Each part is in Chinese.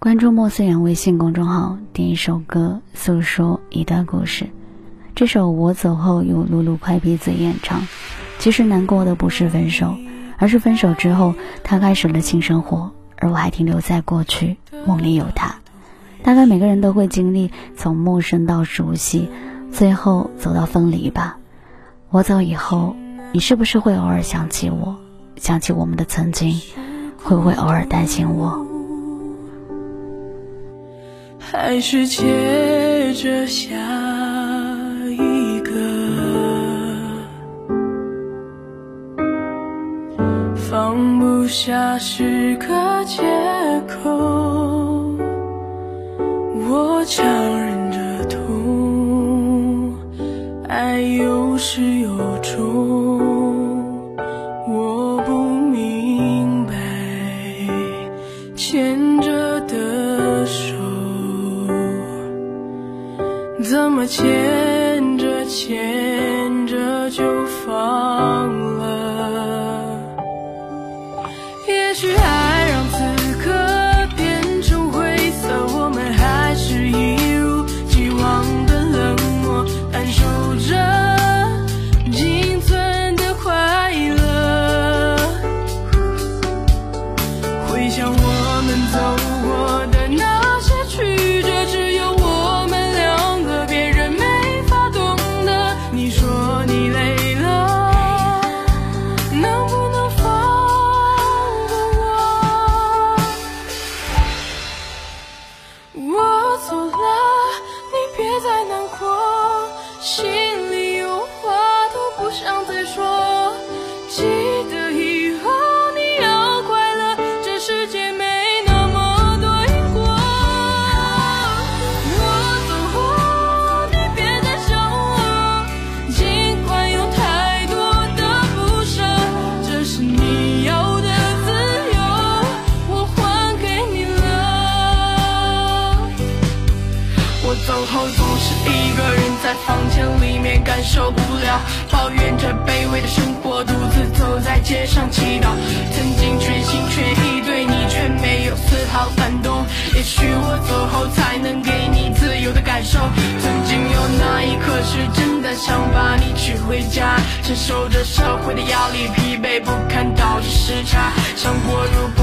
关注莫思远微信公众号，点一首歌，诉说一段故事。这首《我走后》由露露快鼻子演唱。其实难过的不是分手，而是分手之后他开始了新生活，而我还停留在过去，梦里有他。大概每个人都会经历从陌生到熟悉，最后走到分离吧。我走以后，你是不是会偶尔想起我，想起我们的曾经？会不会偶尔担心我？还是接着下一个，放不下是个借口，我强忍着痛，爱有始有终，怎么牵着牵着就放了？也许爱让此刻变成灰色，我们还是一如既往的冷漠，感受着仅存的快乐。回想我们走过的那走后总是一个人在房间里面感受不了，抱怨着卑微的生活，独自走在街上祈祷。曾经全心全意对你，却没有丝毫感动。也许我走后才能给你自由的感受。曾经有那一刻是真的想把你娶回家，承受着社会的压力，疲惫不堪导致时差。想过如果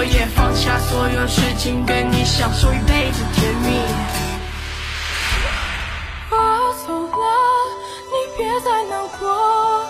我也放下所有事情，跟你享受一辈子甜蜜。我走了，你别再难过，